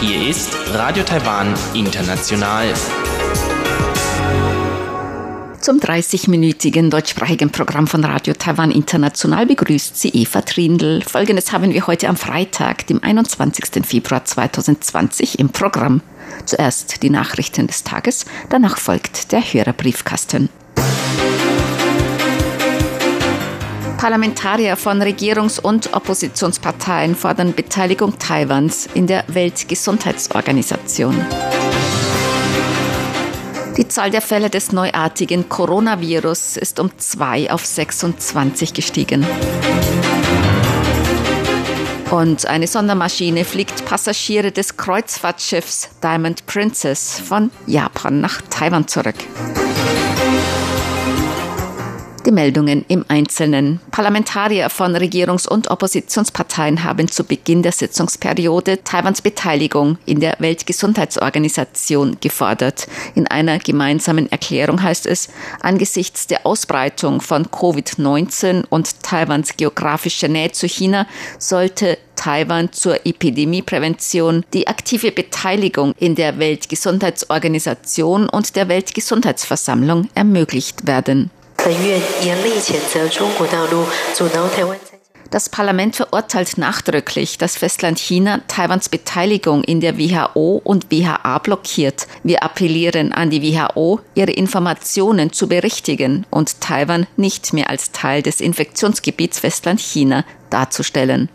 Hier ist Radio Taiwan International. Zum 30-minütigen deutschsprachigen Programm von Radio Taiwan International begrüßt sie Eva Trindl. Folgendes haben wir heute am Freitag, dem 21. Februar 2020 im Programm. Zuerst die Nachrichten des Tages, danach folgt der Hörerbriefkasten. Parlamentarier von Regierungs- und Oppositionsparteien fordern Beteiligung Taiwans in der Weltgesundheitsorganisation. Die Zahl der Fälle des neuartigen Coronavirus ist um zwei auf 26 gestiegen. Und eine Sondermaschine fliegt Passagiere des Kreuzfahrtschiffs Diamond Princess von Japan nach Taiwan zurück. Die Meldungen im Einzelnen. Parlamentarier von Regierungs- und Oppositionsparteien haben zu Beginn der Sitzungsperiode Taiwans Beteiligung in der Weltgesundheitsorganisation gefordert. In einer gemeinsamen Erklärung heißt es, angesichts der Ausbreitung von Covid-19 und Taiwans geografischer Nähe zu China sollte Taiwan zur Epidemieprävention die aktive Beteiligung in der Weltgesundheitsorganisation und der Weltgesundheitsversammlung ermöglicht werden. Das Parlament verurteilt nachdrücklich, dass Festland China Taiwans Beteiligung in der WHO und WHA blockiert. Wir appellieren an die WHO, ihre Informationen zu berichtigen und Taiwan nicht mehr als Teil des Infektionsgebiets Festland China darzustellen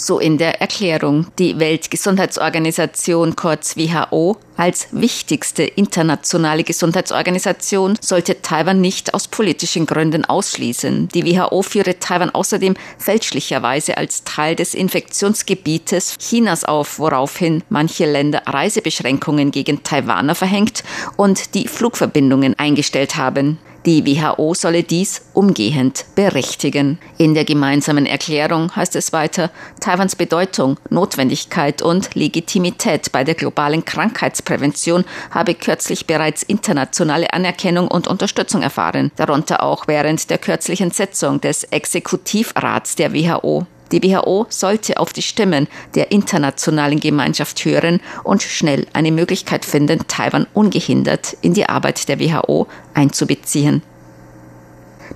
so in der Erklärung. Die Weltgesundheitsorganisation kurz WHO als wichtigste internationale Gesundheitsorganisation sollte Taiwan nicht aus politischen Gründen ausschließen. Die WHO führe Taiwan außerdem fälschlicherweise als Teil des Infektionsgebietes Chinas auf, woraufhin manche Länder Reisebeschränkungen gegen Taiwaner verhängt und die Flugverbindungen eingestellt haben. Die WHO solle dies umgehend berichtigen. In der gemeinsamen Erklärung heißt es weiter, Taiwans Bedeutung, Notwendigkeit und Legitimität bei der globalen Krankheitsprävention habe kürzlich bereits internationale Anerkennung und Unterstützung erfahren, darunter auch während der kürzlichen Sitzung des Exekutivrats der WHO. Die WHO sollte auf die Stimmen der internationalen Gemeinschaft hören und schnell eine Möglichkeit finden, Taiwan ungehindert in die Arbeit der WHO einzubeziehen.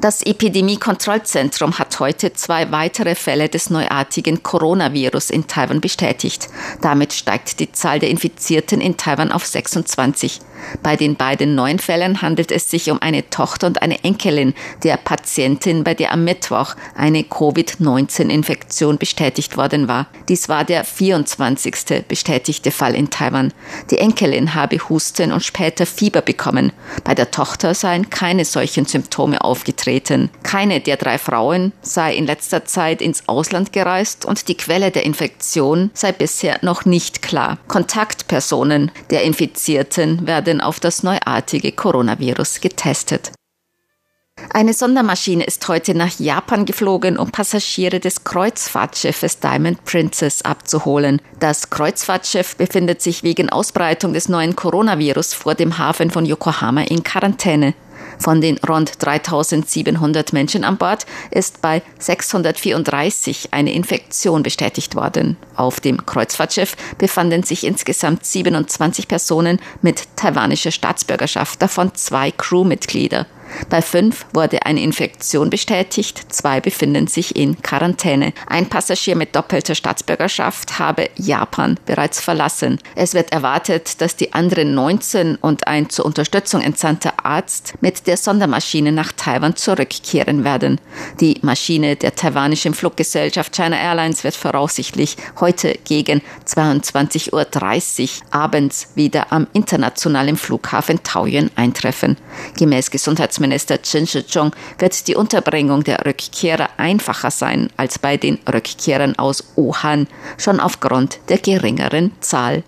Das Epidemie-Kontrollzentrum hat heute zwei weitere Fälle des neuartigen Coronavirus in Taiwan bestätigt. Damit steigt die Zahl der Infizierten in Taiwan auf 26. Bei den beiden neuen Fällen handelt es sich um eine Tochter und eine Enkelin der Patientin, bei der am Mittwoch eine Covid-19-Infektion bestätigt worden war. Dies war der 24. bestätigte Fall in Taiwan. Die Enkelin habe Husten und später Fieber bekommen. Bei der Tochter seien keine solchen Symptome aufgetreten. Keine der drei Frauen sei in letzter Zeit ins Ausland gereist und die Quelle der Infektion sei bisher noch nicht klar. Kontaktpersonen der Infizierten werden auf das neuartige Coronavirus getestet. Eine Sondermaschine ist heute nach Japan geflogen, um Passagiere des Kreuzfahrtschiffes Diamond Princess abzuholen. Das Kreuzfahrtschiff befindet sich wegen Ausbreitung des neuen Coronavirus vor dem Hafen von Yokohama in Quarantäne. Von den rund 3700 Menschen an Bord ist bei 634 eine Infektion bestätigt worden. Auf dem Kreuzfahrtschiff befanden sich insgesamt 27 Personen mit taiwanischer Staatsbürgerschaft, davon zwei Crewmitglieder. Bei fünf wurde eine Infektion bestätigt, zwei befinden sich in Quarantäne. Ein Passagier mit doppelter Staatsbürgerschaft habe Japan bereits verlassen. Es wird erwartet, dass die anderen 19 und ein zur Unterstützung entsandter Arzt mit der Sondermaschine nach Taiwan zurückkehren werden. Die Maschine der taiwanischen Fluggesellschaft China Airlines wird voraussichtlich heute gegen 22.30 Uhr abends wieder am internationalen Flughafen Taoyuan eintreffen. Gemäß Gesundheitsministerium Staatsminister Chen Shih-chung wird die Unterbringung der Rückkehrer einfacher sein als bei den Rückkehrern aus Wuhan, schon aufgrund der geringeren Zahl.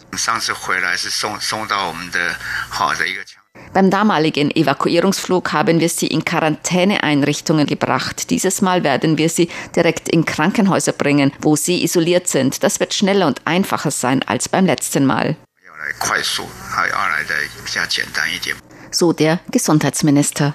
Beim damaligen Evakuierungsflug haben wir sie in Quarantäneeinrichtungen gebracht. Dieses Mal werden wir sie direkt in Krankenhäuser bringen, wo sie isoliert sind. Das wird schneller und einfacher sein als beim letzten Mal. So der Gesundheitsminister.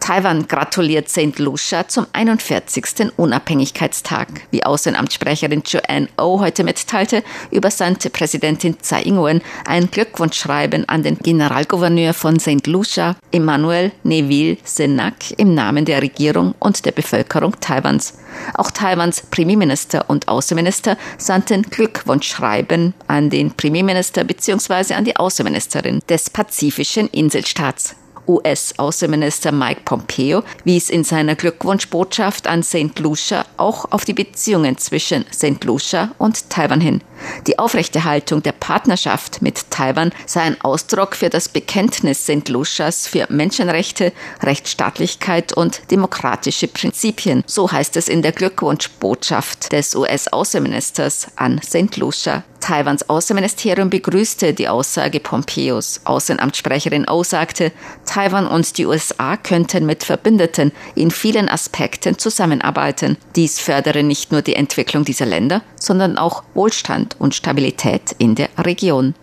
Taiwan gratuliert St. Lucia zum 41. Unabhängigkeitstag. Wie Außenamtssprecherin Joanne O oh heute mitteilte, übersandte Präsidentin Tsai Ing-wen ein Glückwunschschreiben an den Generalgouverneur von St. Lucia, Emmanuel Neville Senak, im Namen der Regierung und der Bevölkerung Taiwans. Auch Taiwans Premierminister und Außenminister sandten Glückwunschschreiben an den Premierminister bzw. an die Außenministerin des pazifischen Inselstaats. US-Außenminister Mike Pompeo wies in seiner Glückwunschbotschaft an St. Lucia auch auf die Beziehungen zwischen St. Lucia und Taiwan hin. Die Aufrechterhaltung der Partnerschaft mit Taiwan sei ein Ausdruck für das Bekenntnis St. Lucias für Menschenrechte, Rechtsstaatlichkeit und demokratische Prinzipien. So heißt es in der Glückwunschbotschaft des US-Außenministers an St. Lucia. Taiwans Außenministerium begrüßte die Aussage Pompeos. Außenamtssprecherin O sagte, Taiwan und die USA könnten mit Verbündeten in vielen Aspekten zusammenarbeiten. Dies fördere nicht nur die Entwicklung dieser Länder, sondern auch Wohlstand und Stabilität in der Region.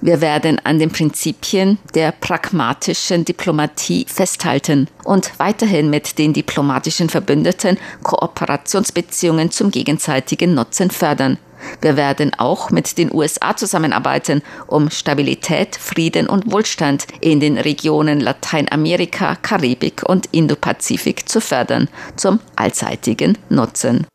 Wir werden an den Prinzipien der pragmatischen Diplomatie festhalten und weiterhin mit den diplomatischen Verbündeten Kooperationsbeziehungen zum gegenseitigen Nutzen fördern. Wir werden auch mit den USA zusammenarbeiten, um Stabilität, Frieden und Wohlstand in den Regionen Lateinamerika, Karibik und Indopazifik zu fördern, zum allseitigen Nutzen.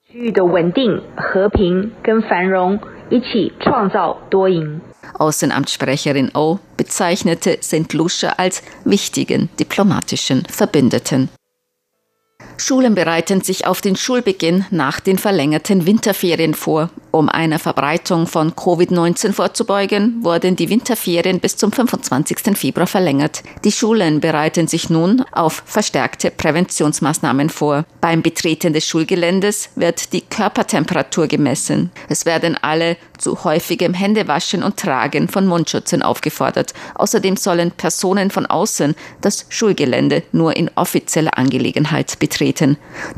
Außenamtssprecherin O bezeichnete St. Lucia als wichtigen diplomatischen Verbündeten. Schulen bereiten sich auf den Schulbeginn nach den verlängerten Winterferien vor. Um einer Verbreitung von Covid-19 vorzubeugen, wurden die Winterferien bis zum 25. Februar verlängert. Die Schulen bereiten sich nun auf verstärkte Präventionsmaßnahmen vor. Beim Betreten des Schulgeländes wird die Körpertemperatur gemessen. Es werden alle zu häufigem Händewaschen und Tragen von Mundschutzen aufgefordert. Außerdem sollen Personen von außen das Schulgelände nur in offizieller Angelegenheit betreten.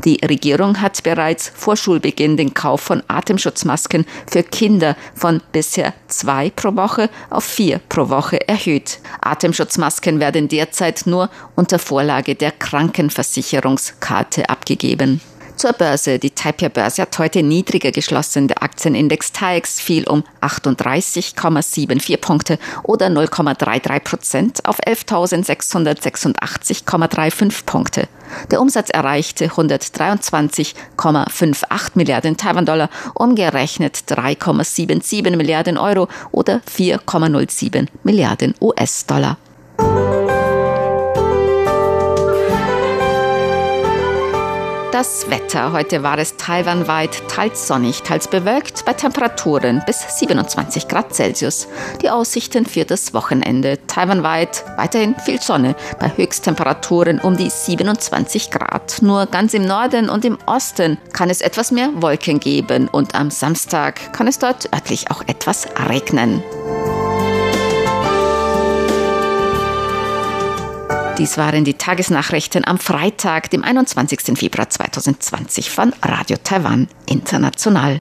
Die Regierung hat bereits vor Schulbeginn den Kauf von Atemschutzmasken Masken für Kinder von bisher zwei pro Woche auf vier pro Woche erhöht. Atemschutzmasken werden derzeit nur unter Vorlage der Krankenversicherungskarte abgegeben. Zur Börse. Die Taipei-Börse hat heute niedriger geschlossen. Der Aktienindex TAIEX fiel um 38,74 Punkte oder 0,33 Prozent auf 11.686,35 Punkte. Der Umsatz erreichte 123,58 Milliarden Taiwan-Dollar, umgerechnet 3,77 Milliarden Euro oder 4,07 Milliarden US-Dollar. Das Wetter. Heute war es taiwanweit teils sonnig, teils bewölkt bei Temperaturen bis 27 Grad Celsius. Die Aussichten für das Wochenende. Taiwanweit weiterhin viel Sonne bei Höchsttemperaturen um die 27 Grad. Nur ganz im Norden und im Osten kann es etwas mehr Wolken geben und am Samstag kann es dort örtlich auch etwas regnen. Dies waren die Tagesnachrichten am Freitag, dem 21. Februar 2020 von Radio Taiwan International.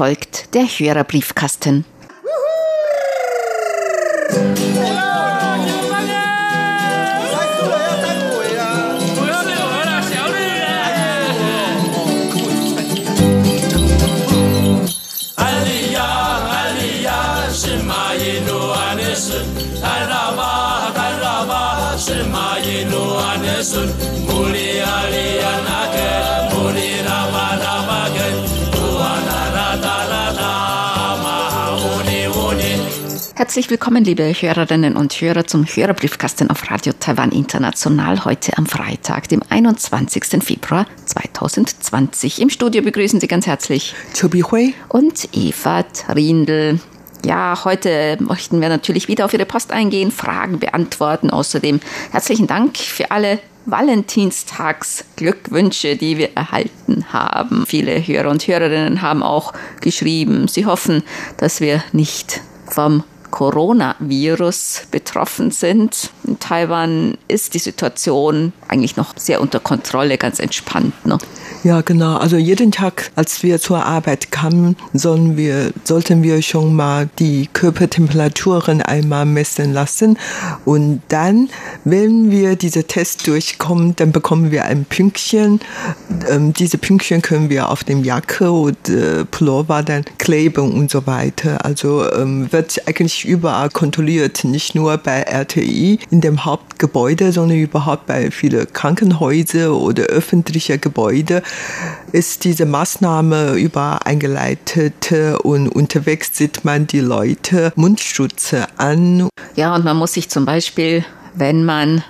folgt der Hörerbriefkasten. Sun, Muli Aliana. Herzlich willkommen, liebe Hörerinnen und Hörer, zum Hörerbriefkasten auf Radio Taiwan International heute am Freitag, dem 21. Februar 2020. Im Studio begrüßen Sie ganz herzlich Chobi Hui und Eva Trindl. Ja, heute möchten wir natürlich wieder auf Ihre Post eingehen, Fragen beantworten. Außerdem herzlichen Dank für alle Valentinstagsglückwünsche, die wir erhalten haben. Viele Hörer und Hörerinnen haben auch geschrieben, sie hoffen, dass wir nicht vom Coronavirus betroffen sind. In Taiwan ist die Situation eigentlich noch sehr unter Kontrolle, ganz entspannt. Ne? Ja, genau. Also jeden Tag, als wir zur Arbeit kamen, sollen wir, sollten wir schon mal die Körpertemperaturen einmal messen lassen. Und dann, wenn wir diese Test durchkommen, dann bekommen wir ein Pünktchen. Ähm, diese Pünktchen können wir auf dem Jacke oder Pullover dann kleben und so weiter. Also ähm, wird eigentlich überall kontrolliert, nicht nur bei RTI in dem Hauptgebäude, sondern überhaupt bei vielen Krankenhäusern oder öffentlichen Gebäuden ist diese Maßnahme überall eingeleitet und unterwegs sieht man die Leute Mundschutze an. Ja, und man muss sich zum Beispiel, wenn man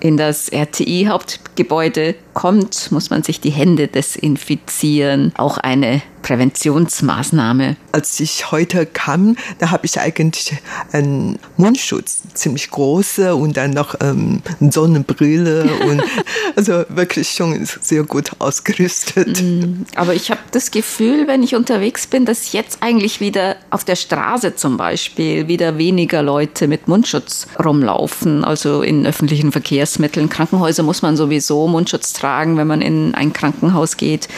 in das RTI-Hauptgebäude kommt, muss man sich die Hände desinfizieren. Auch eine Präventionsmaßnahme. Als ich heute kam, da habe ich eigentlich einen Mundschutz, ziemlich große und dann noch ähm, Sonnenbrille und also wirklich schon sehr gut ausgerüstet. Mm, aber ich habe das Gefühl, wenn ich unterwegs bin, dass jetzt eigentlich wieder auf der Straße zum Beispiel wieder weniger Leute mit Mundschutz rumlaufen. Also in öffentlichen Verkehrsmitteln, Krankenhäuser muss man sowieso Mundschutz tragen, wenn man in ein Krankenhaus geht.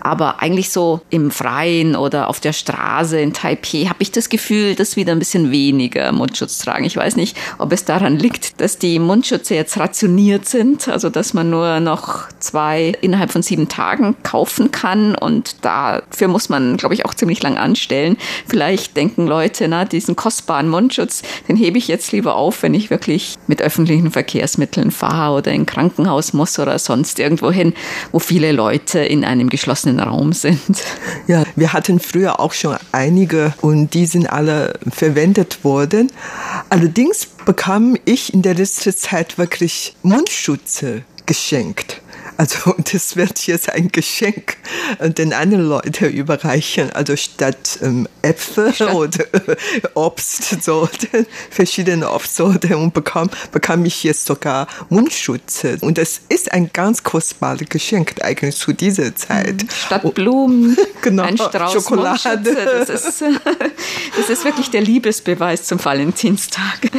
Aber eigentlich so im Freien oder auf der Straße in Taipei habe ich das Gefühl, dass wieder ein bisschen weniger Mundschutz tragen. Ich weiß nicht, ob es daran liegt, dass die Mundschütze jetzt rationiert sind, also dass man nur noch zwei innerhalb von sieben Tagen kaufen kann und dafür muss man, glaube ich, auch ziemlich lang anstellen. Vielleicht denken Leute, na, diesen kostbaren Mundschutz, den hebe ich jetzt lieber auf, wenn ich wirklich mit öffentlichen Verkehrsmitteln fahre oder in Krankenhaus muss oder sonst irgendwo hin, wo viele Leute in einem geschlossenen Raum sind. Ja, wir hatten früher auch schon einige und die sind alle verwendet worden. Allerdings bekam ich in der letzten Zeit wirklich Mundschutze geschenkt. Also das wird jetzt ein Geschenk den anderen Leuten überreichen. Also statt ähm, Äpfel statt. oder äh, Obstsorten, verschiedene Obstsorten und bekam, bekam ich jetzt sogar Mundschutze. Und das ist ein ganz kostbares Geschenk eigentlich zu dieser Zeit. Mhm. Statt Blumen, genau, ein Strauß Schokolade. Das ist, das ist wirklich der Liebesbeweis zum Valentinstag.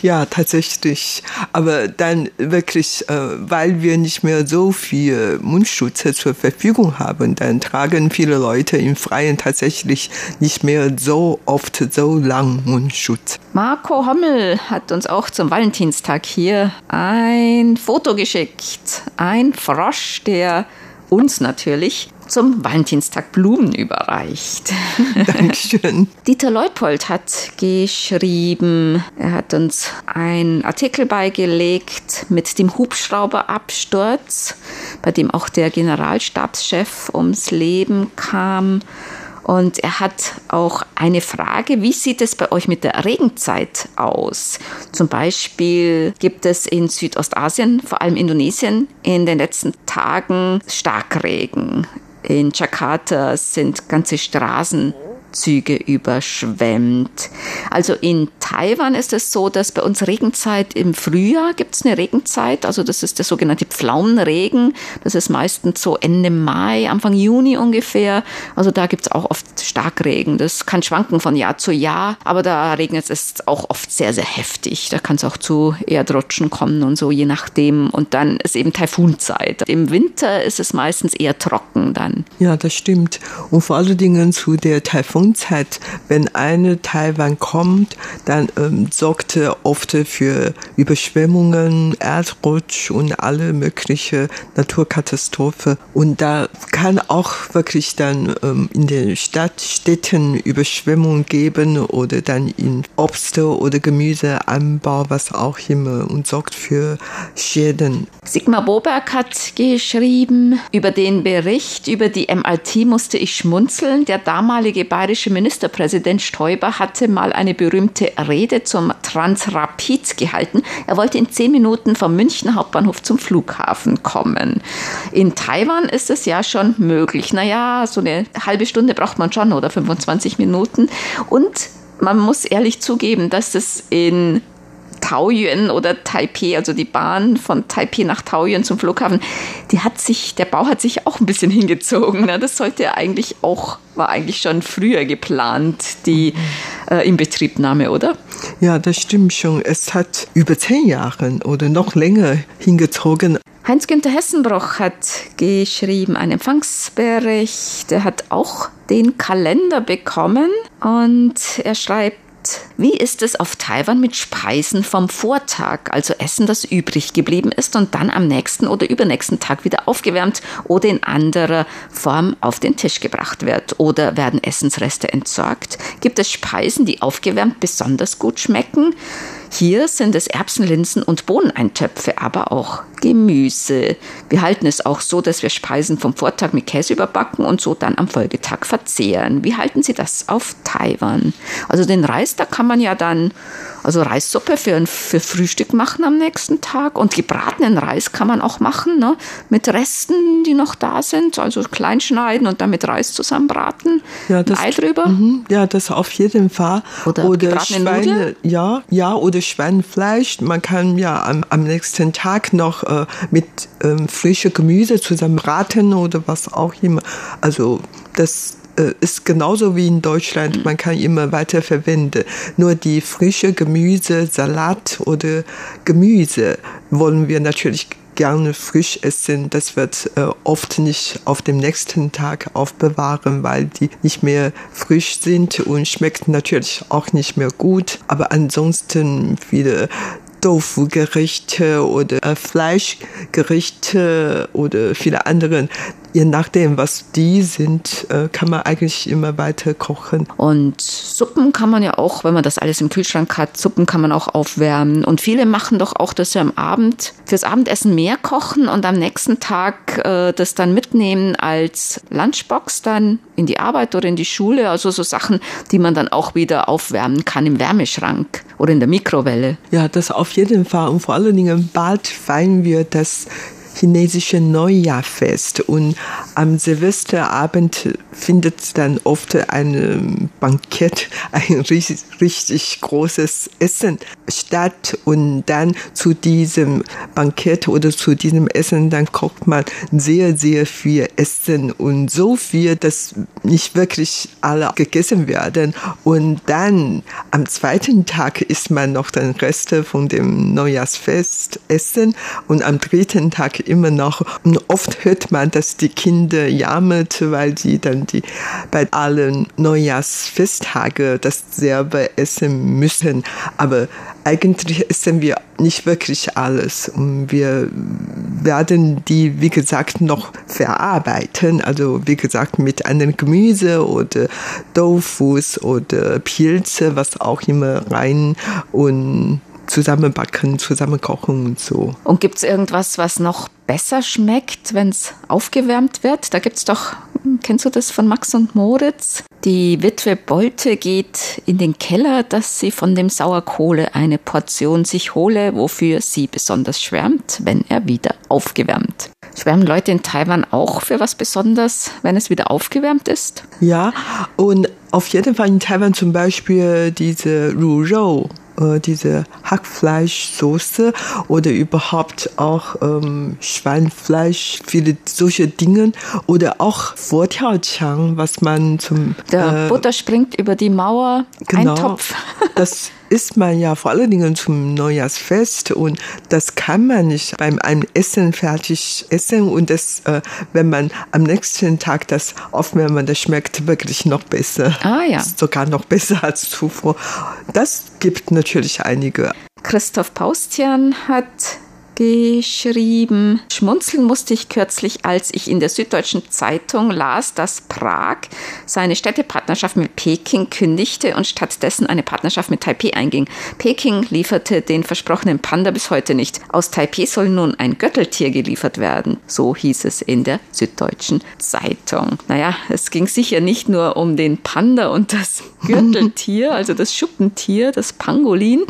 Ja, tatsächlich. Aber dann wirklich, äh, weil wir nicht mehr so viel Mundschutz zur Verfügung haben, dann tragen viele Leute im Freien tatsächlich nicht mehr so oft so lang Mundschutz. Marco Hommel hat uns auch zum Valentinstag hier ein Foto geschickt. Ein Frosch, der uns natürlich zum Valentinstag Blumen überreicht. Dankeschön. Dieter Leupold hat geschrieben, er hat uns einen Artikel beigelegt mit dem Hubschrauberabsturz, bei dem auch der Generalstabschef ums Leben kam. Und er hat auch eine Frage, wie sieht es bei euch mit der Regenzeit aus? Zum Beispiel gibt es in Südostasien, vor allem Indonesien, in den letzten Tagen Starkregen. In Jakarta sind ganze Straßen Züge überschwemmt. Also in Taiwan ist es so, dass bei uns Regenzeit im Frühjahr gibt es eine Regenzeit, also das ist der sogenannte Pflaumenregen. Das ist meistens so Ende Mai, Anfang Juni ungefähr. Also da gibt es auch oft Starkregen. Das kann schwanken von Jahr zu Jahr, aber da regnet es auch oft sehr, sehr heftig. Da kann es auch zu Erdrutschen kommen und so, je nachdem. Und dann ist eben Taifunzeit. Im Winter ist es meistens eher trocken dann. Ja, das stimmt. Und vor allen Dingen zu der Taifun Monzeit, wenn eine Taiwan kommt, dann ähm, sorgte oft für Überschwemmungen, Erdrutsch und alle mögliche Naturkatastrophe. Und da kann auch wirklich dann ähm, in den Stadtstädten Überschwemmungen geben oder dann in Obst- oder Gemüseanbau, was auch immer und sorgt für Schäden. Sigmar Boberg hat geschrieben, über den Bericht über die MIT musste ich schmunzeln. Der damalige bayerische Ministerpräsident Stoiber hatte mal eine berühmte Rede zum Transrapid gehalten. Er wollte in zehn Minuten vom Münchner Hauptbahnhof zum Flughafen kommen. In Taiwan ist es ja schon möglich. Naja, so eine halbe Stunde braucht man schon oder 25 Minuten. Und man muss ehrlich zugeben, dass es in Taoyuan oder Taipei, also die Bahn von Taipei nach Taoyuan zum Flughafen, die hat sich, der Bau hat sich auch ein bisschen hingezogen. Ne? Das sollte eigentlich auch, war eigentlich schon früher geplant, die äh, Inbetriebnahme, oder? Ja, das stimmt schon. Es hat über zehn Jahre oder noch länger hingezogen. Heinz-Günther Hessenbroch hat geschrieben, ein Empfangsbericht. Er hat auch den Kalender bekommen und er schreibt, wie ist es auf Taiwan mit Speisen vom Vortag, also Essen, das übrig geblieben ist und dann am nächsten oder übernächsten Tag wieder aufgewärmt oder in anderer Form auf den Tisch gebracht wird? Oder werden Essensreste entsorgt? Gibt es Speisen, die aufgewärmt besonders gut schmecken? Hier sind es Erbsen, Linsen und Bohneneintöpfe, aber auch Gemüse. Wir halten es auch so, dass wir Speisen vom Vortag mit Käse überbacken und so dann am Folgetag verzehren. Wie halten Sie das auf Taiwan? Also den Reis, da kann man ja dann also Reissuppe für, für Frühstück machen am nächsten Tag und gebratenen Reis kann man auch machen, ne? mit Resten, die noch da sind, also klein schneiden und dann mit Reis zusammenbraten. Ja, das, Ei drüber. Mhm, ja, das auf jeden Fall. Oder, oder Schweine, ja, ja, oder Schweinefleisch. Man kann ja am, am nächsten Tag noch äh, mit ähm, frischem Gemüse zusammenbraten oder was auch immer. Also das äh, ist genauso wie in Deutschland, man kann immer weiter verwenden. Nur die frische Gemüse, Salat oder Gemüse wollen wir natürlich gerne frisch essen. Das wird äh, oft nicht auf dem nächsten Tag aufbewahren, weil die nicht mehr frisch sind und schmeckt natürlich auch nicht mehr gut. Aber ansonsten viele Tofu-Gerichte oder äh, Fleischgerichte oder viele andere je nachdem, was die sind, äh, kann man eigentlich immer weiter kochen. Und Suppen kann man ja auch, wenn man das alles im Kühlschrank hat, Suppen kann man auch aufwärmen. Und viele machen doch auch, dass sie am Abend fürs Abendessen mehr kochen und am nächsten Tag äh, das dann mitnehmen als Lunchbox dann in die Arbeit oder in die Schule. Also so Sachen, die man dann auch wieder aufwärmen kann im Wärmeschrank oder in der Mikrowelle. Ja, das auf jeden Fall. Und vor allen Dingen bald feiern wir das chinesische Neujahrfest und am Silvesterabend findet dann oft ein Bankett, ein richtig, richtig großes Essen statt. Und dann zu diesem Bankett oder zu diesem Essen, dann kocht man sehr, sehr viel Essen. Und so viel, dass nicht wirklich alle gegessen werden. Und dann am zweiten Tag isst man noch den Reste von dem Neujahrsfest essen. Und am dritten Tag immer noch. Und oft hört man, dass die Kinder jammert, weil sie dann die bei allen Neujahrsfesttage das selber essen müssen. Aber eigentlich essen wir nicht wirklich alles. Und wir werden die, wie gesagt, noch verarbeiten. Also, wie gesagt, mit einem Gemüse oder Tofu oder Pilze, was auch immer rein und zusammenbacken, zusammenkochen und so. Und gibt es irgendwas, was noch besser schmeckt, wenn es aufgewärmt wird? Da gibt es doch, kennst du das von Max und Moritz? Die Witwe Bolte geht in den Keller, dass sie von dem Sauerkohle eine Portion sich hole, wofür sie besonders schwärmt, wenn er wieder aufgewärmt. Schwärmen Leute in Taiwan auch für was Besonderes, wenn es wieder aufgewärmt ist? Ja, und auf jeden Fall in Taiwan zum Beispiel diese Rurou äh, diese Hackfleischsoße oder überhaupt auch ähm, Schweinfleisch, viele solche Dinge oder auch Vortiaochang, was man zum der äh, Butter springt über die Mauer, genau, Eintopf. Das isst man ja vor allen Dingen zum Neujahrsfest und das kann man nicht beim einem Essen fertig essen und das, äh, wenn man am nächsten Tag das aufwärmt, das schmeckt wirklich noch besser. Ah ja. Sogar noch besser als zuvor. Das gibt natürlich einige. Christoph Paustian hat geschrieben. Schmunzeln musste ich kürzlich, als ich in der Süddeutschen Zeitung las, dass Prag seine Städtepartnerschaft mit Peking kündigte und stattdessen eine Partnerschaft mit Taipei einging. Peking lieferte den versprochenen Panda bis heute nicht. Aus Taipei soll nun ein Götteltier geliefert werden. So hieß es in der Süddeutschen Zeitung. Naja, es ging sicher nicht nur um den Panda und das Gürteltier, also das Schuppentier, das Pangolin,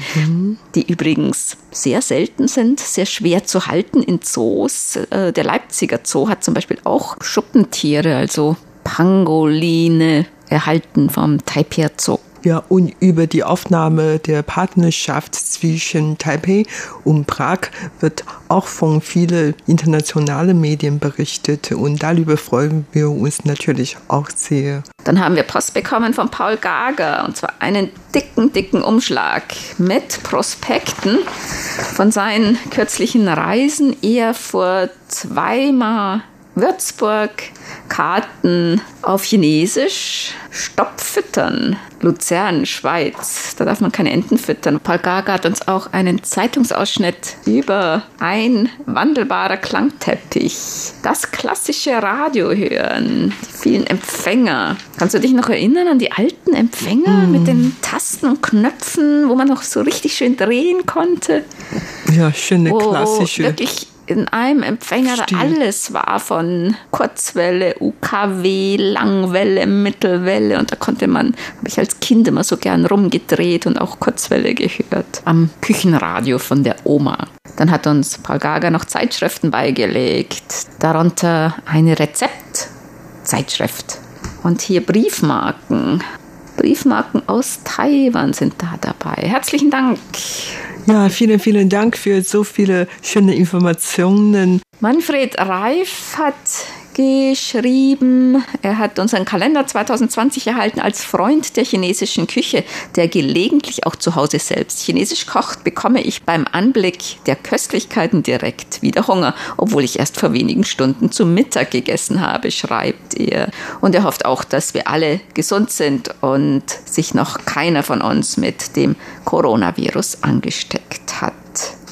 die übrigens sehr selten sind, sehr schwer zu halten in Zoos. Äh, der Leipziger Zoo hat zum Beispiel auch Schuppentiere, also Pangoline, erhalten vom Taipei Zoo. Ja, und über die Aufnahme der Partnerschaft zwischen Taipei und Prag wird auch von vielen internationalen Medien berichtet und darüber freuen wir uns natürlich auch sehr. Dann haben wir Post bekommen von Paul Gager und zwar einen dicken, dicken Umschlag mit Prospekten von seinen kürzlichen Reisen. Er vor zweimal Würzburg, Karten auf Chinesisch, Stopp füttern, Luzern, Schweiz, da darf man keine Enten füttern. Paul Gaga hat uns auch einen Zeitungsausschnitt über ein wandelbarer Klangteppich, das klassische Radio hören, die vielen Empfänger. Kannst du dich noch erinnern an die alten Empfänger mm. mit den Tasten und Knöpfen, wo man noch so richtig schön drehen konnte? Ja, schöne klassische. Wirklich in einem Empfänger Stimmt. alles war von Kurzwelle, UKW, Langwelle, Mittelwelle und da konnte man, habe ich als Kind immer so gern rumgedreht und auch Kurzwelle gehört am Küchenradio von der Oma. Dann hat uns Paul Gager noch Zeitschriften beigelegt, darunter eine Rezeptzeitschrift und hier Briefmarken. Briefmarken aus Taiwan sind da dabei. Herzlichen Dank. Ja, vielen, vielen Dank für so viele schöne Informationen. Manfred Reif hat geschrieben, er hat unseren Kalender 2020 erhalten als Freund der chinesischen Küche, der gelegentlich auch zu Hause selbst Chinesisch kocht, bekomme ich beim Anblick der Köstlichkeiten direkt wieder Hunger, obwohl ich erst vor wenigen Stunden zu Mittag gegessen habe, schreibt er. Und er hofft auch, dass wir alle gesund sind und sich noch keiner von uns mit dem Coronavirus angesteckt hat.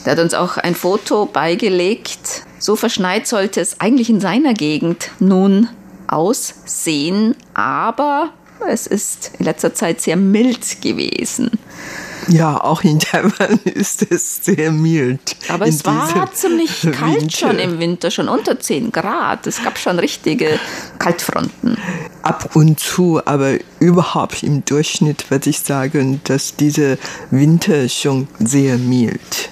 Er hat uns auch ein Foto beigelegt. So verschneit sollte es eigentlich in seiner Gegend nun aussehen, aber es ist in letzter Zeit sehr mild gewesen. Ja, auch in Taiwan ist es sehr mild. Aber es war ziemlich kalt Winter. schon im Winter, schon unter 10 Grad. Es gab schon richtige Kaltfronten. Ab und zu, aber überhaupt im Durchschnitt würde ich sagen, dass dieser Winter schon sehr mild.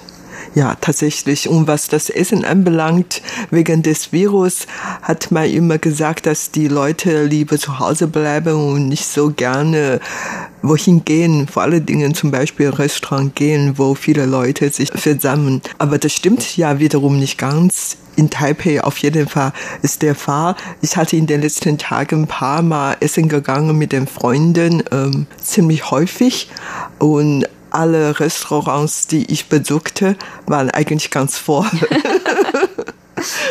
Ja, tatsächlich. Und was das Essen anbelangt, wegen des Virus hat man immer gesagt, dass die Leute lieber zu Hause bleiben und nicht so gerne wohin gehen, vor allen Dingen zum Beispiel Restaurant gehen, wo viele Leute sich versammeln. Aber das stimmt ja wiederum nicht ganz. In Taipei auf jeden Fall ist der Fall. Ich hatte in den letzten Tagen ein paar Mal essen gegangen mit den Freunden, ähm, ziemlich häufig. Und alle Restaurants, die ich besuchte, waren eigentlich ganz voll.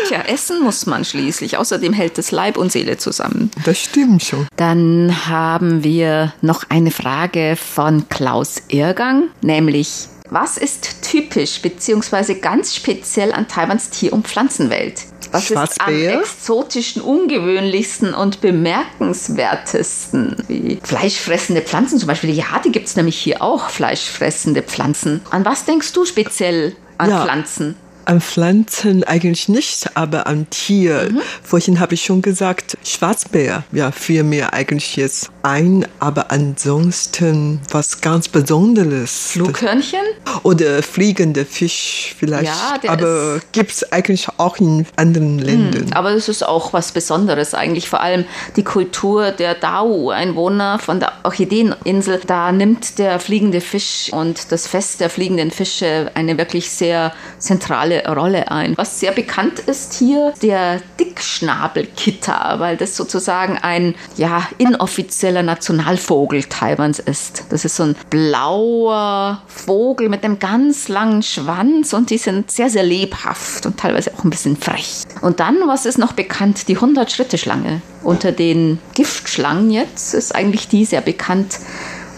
Tja, essen muss man schließlich. Außerdem hält es Leib und Seele zusammen. Das stimmt schon. Dann haben wir noch eine Frage von Klaus Irgang, nämlich was ist typisch bzw. ganz speziell an Taiwans Tier- und Pflanzenwelt? Was ist am exotischen, ungewöhnlichsten und bemerkenswertesten? Wie fleischfressende Pflanzen zum Beispiel. Ja, die gibt es nämlich hier auch, fleischfressende Pflanzen. An was denkst du speziell an ja. Pflanzen? An Pflanzen eigentlich nicht, aber an Tier. Mhm. Vorhin habe ich schon gesagt, Schwarzbär. Ja, fiel mir eigentlich jetzt ein, aber ansonsten was ganz Besonderes. Flughörnchen? Oder fliegende Fisch vielleicht. Ja, der aber gibt es eigentlich auch in anderen mhm, Ländern. Mhm, aber es ist auch was Besonderes eigentlich. Vor allem die Kultur der Dao-Einwohner von der Orchideeninsel. Da nimmt der fliegende Fisch und das Fest der fliegenden Fische eine wirklich sehr zentrale Rolle ein. Was sehr bekannt ist hier, der Dickschnabelkitter, weil das sozusagen ein ja, inoffizieller Nationalvogel Taiwans ist. Das ist so ein blauer Vogel mit einem ganz langen Schwanz und die sind sehr, sehr lebhaft und teilweise auch ein bisschen frech. Und dann, was ist noch bekannt? Die 100-Schritte-Schlange. Unter den Giftschlangen jetzt ist eigentlich die sehr bekannt,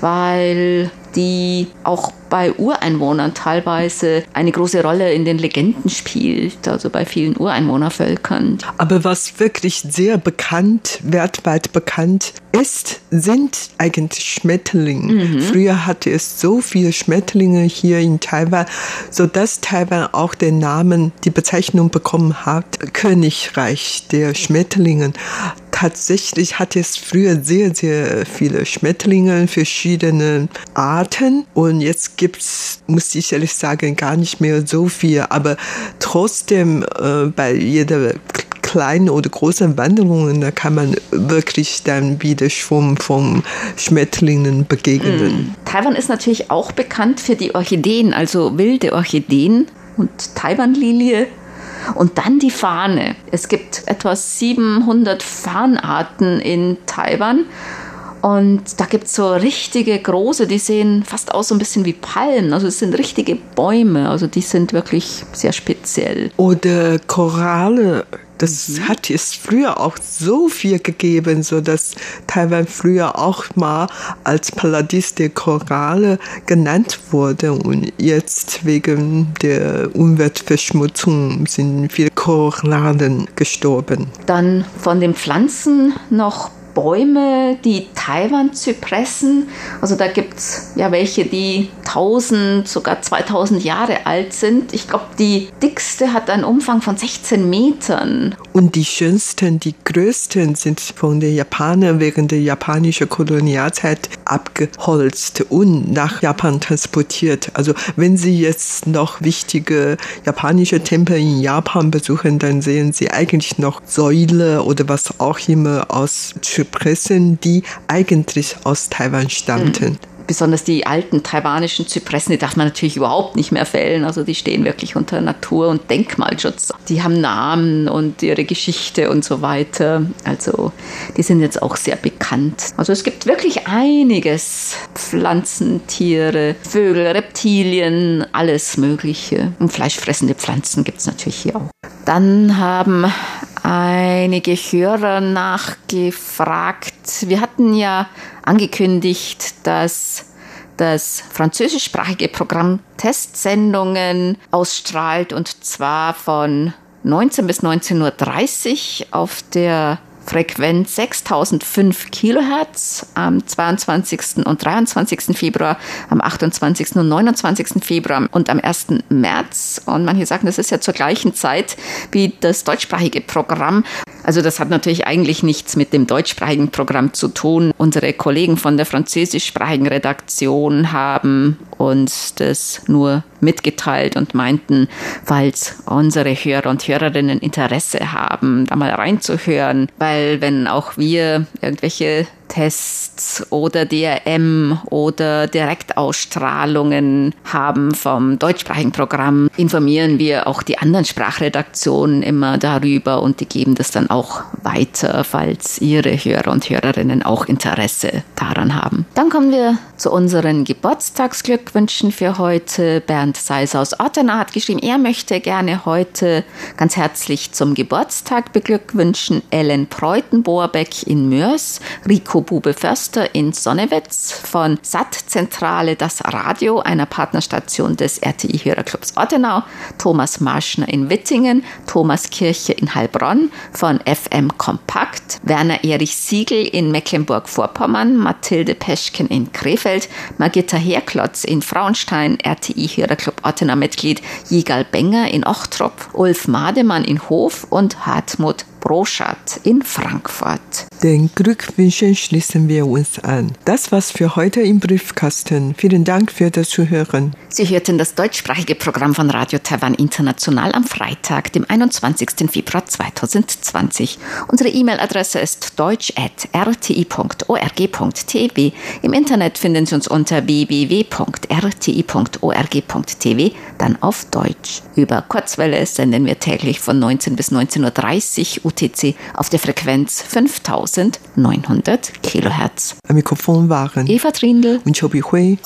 weil die auch bei Ureinwohnern teilweise eine große Rolle in den Legenden spielt, also bei vielen Ureinwohnervölkern. Aber was wirklich sehr bekannt, weltweit bekannt ist, sind eigentlich Schmetterlinge. Mhm. Früher hatte es so viele Schmetterlinge hier in Taiwan, sodass Taiwan auch den Namen, die Bezeichnung bekommen hat, Königreich der Schmetterlinge tatsächlich hatte es früher sehr, sehr viele Schmetterlinge, verschiedene Arten. Und jetzt gibt's, muss ich ehrlich sagen, gar nicht mehr so viel. Aber trotzdem, äh, bei jeder kleinen oder großen Wanderungen, da kann man wirklich dann wieder Schwung von Schmetterlingen begegnen. Mm. Taiwan ist natürlich auch bekannt für die Orchideen, also wilde Orchideen und Taiwanlilie und dann die Fahne. Es gibt etwa 700 Fahnenarten in Taiwan. Und da gibt es so richtige große, die sehen fast aus so ein bisschen wie Palmen. Also es sind richtige Bäume. Also die sind wirklich sehr speziell. Oder Koralle das mhm. hat es früher auch so viel gegeben, so dass Taiwan früher auch mal als Paradies der Koralle genannt wurde und jetzt wegen der Umweltverschmutzung sind viele Korallen gestorben. Dann von den Pflanzen noch Bäume, die Taiwan-Zypressen. Also da gibt es ja welche, die 1000, sogar 2000 Jahre alt sind. Ich glaube, die dickste hat einen Umfang von 16 Metern. Und die schönsten, die größten sind von den Japanern während der japanischen Kolonialzeit abgeholzt und nach Japan transportiert. Also wenn Sie jetzt noch wichtige japanische Tempel in Japan besuchen, dann sehen Sie eigentlich noch Säule oder was auch immer aus Zypressen, die eigentlich aus Taiwan stammten. Mhm besonders die alten taiwanischen Zypressen, die darf man natürlich überhaupt nicht mehr fällen. Also die stehen wirklich unter Natur- und Denkmalschutz. Die haben Namen und ihre Geschichte und so weiter. Also die sind jetzt auch sehr bekannt. Also es gibt wirklich einiges. Pflanzen, Tiere, Vögel, Reptilien, alles Mögliche. Und fleischfressende Pflanzen gibt es natürlich hier auch. Dann haben einige Hörer nachgefragt. Wir hatten ja angekündigt, dass das französischsprachige Programm Testsendungen ausstrahlt und zwar von 19 bis 19.30 Uhr auf der Frequenz 6005 Kilohertz am 22. und 23. Februar, am 28. und 29. Februar und am 1. März. Und manche sagen, das ist ja zur gleichen Zeit wie das deutschsprachige Programm. Also das hat natürlich eigentlich nichts mit dem deutschsprachigen Programm zu tun. Unsere Kollegen von der französischsprachigen Redaktion haben uns das nur mitgeteilt und meinten, falls unsere Hörer und Hörerinnen Interesse haben, da mal reinzuhören, weil wenn auch wir irgendwelche Tests oder DRM oder Direktausstrahlungen haben vom deutschsprachigen Programm, informieren wir auch die anderen Sprachredaktionen immer darüber und die geben das dann auch weiter, falls ihre Hörer und Hörerinnen auch Interesse daran haben. Dann kommen wir zu unseren Geburtstagsglückwünschen für heute. Bernd Seiser aus Ottenau hat geschrieben, er möchte gerne heute ganz herzlich zum Geburtstag beglückwünschen. Ellen Preutenbohrbeck in Mörs, Rico Bube Förster in Sonnewitz, von SAT-Zentrale Das Radio, einer Partnerstation des RTI-Hörerclubs Ortenau, Thomas Marschner in Wittingen, Thomas Kirche in Heilbronn, von FM Kompakt, Werner Erich Siegel in Mecklenburg-Vorpommern, Mathilde Peschken in Krefeld, Magitta Herklotz in Frauenstein, RTI-Hörerclub Ortenau-Mitglied Jigal Benger in Ochtrop, Ulf Mademann in Hof und Hartmut Roschat in Frankfurt. Den Glückwünschen schließen wir uns an. Das war's für heute im Briefkasten. Vielen Dank für das Zuhören. Sie hörten das deutschsprachige Programm von Radio Taiwan International am Freitag, dem 21. Februar 2020. Unsere E-Mail-Adresse ist deutsch.rti.org.tv. Im Internet finden Sie uns unter www.rti.org.tv, dann auf Deutsch. Über Kurzwelle senden wir täglich von 19 bis 19.30 Uhr UTC auf der Frequenz 5900 kHz. Am Mikrofon waren Eva Trindl und Chobi Hui.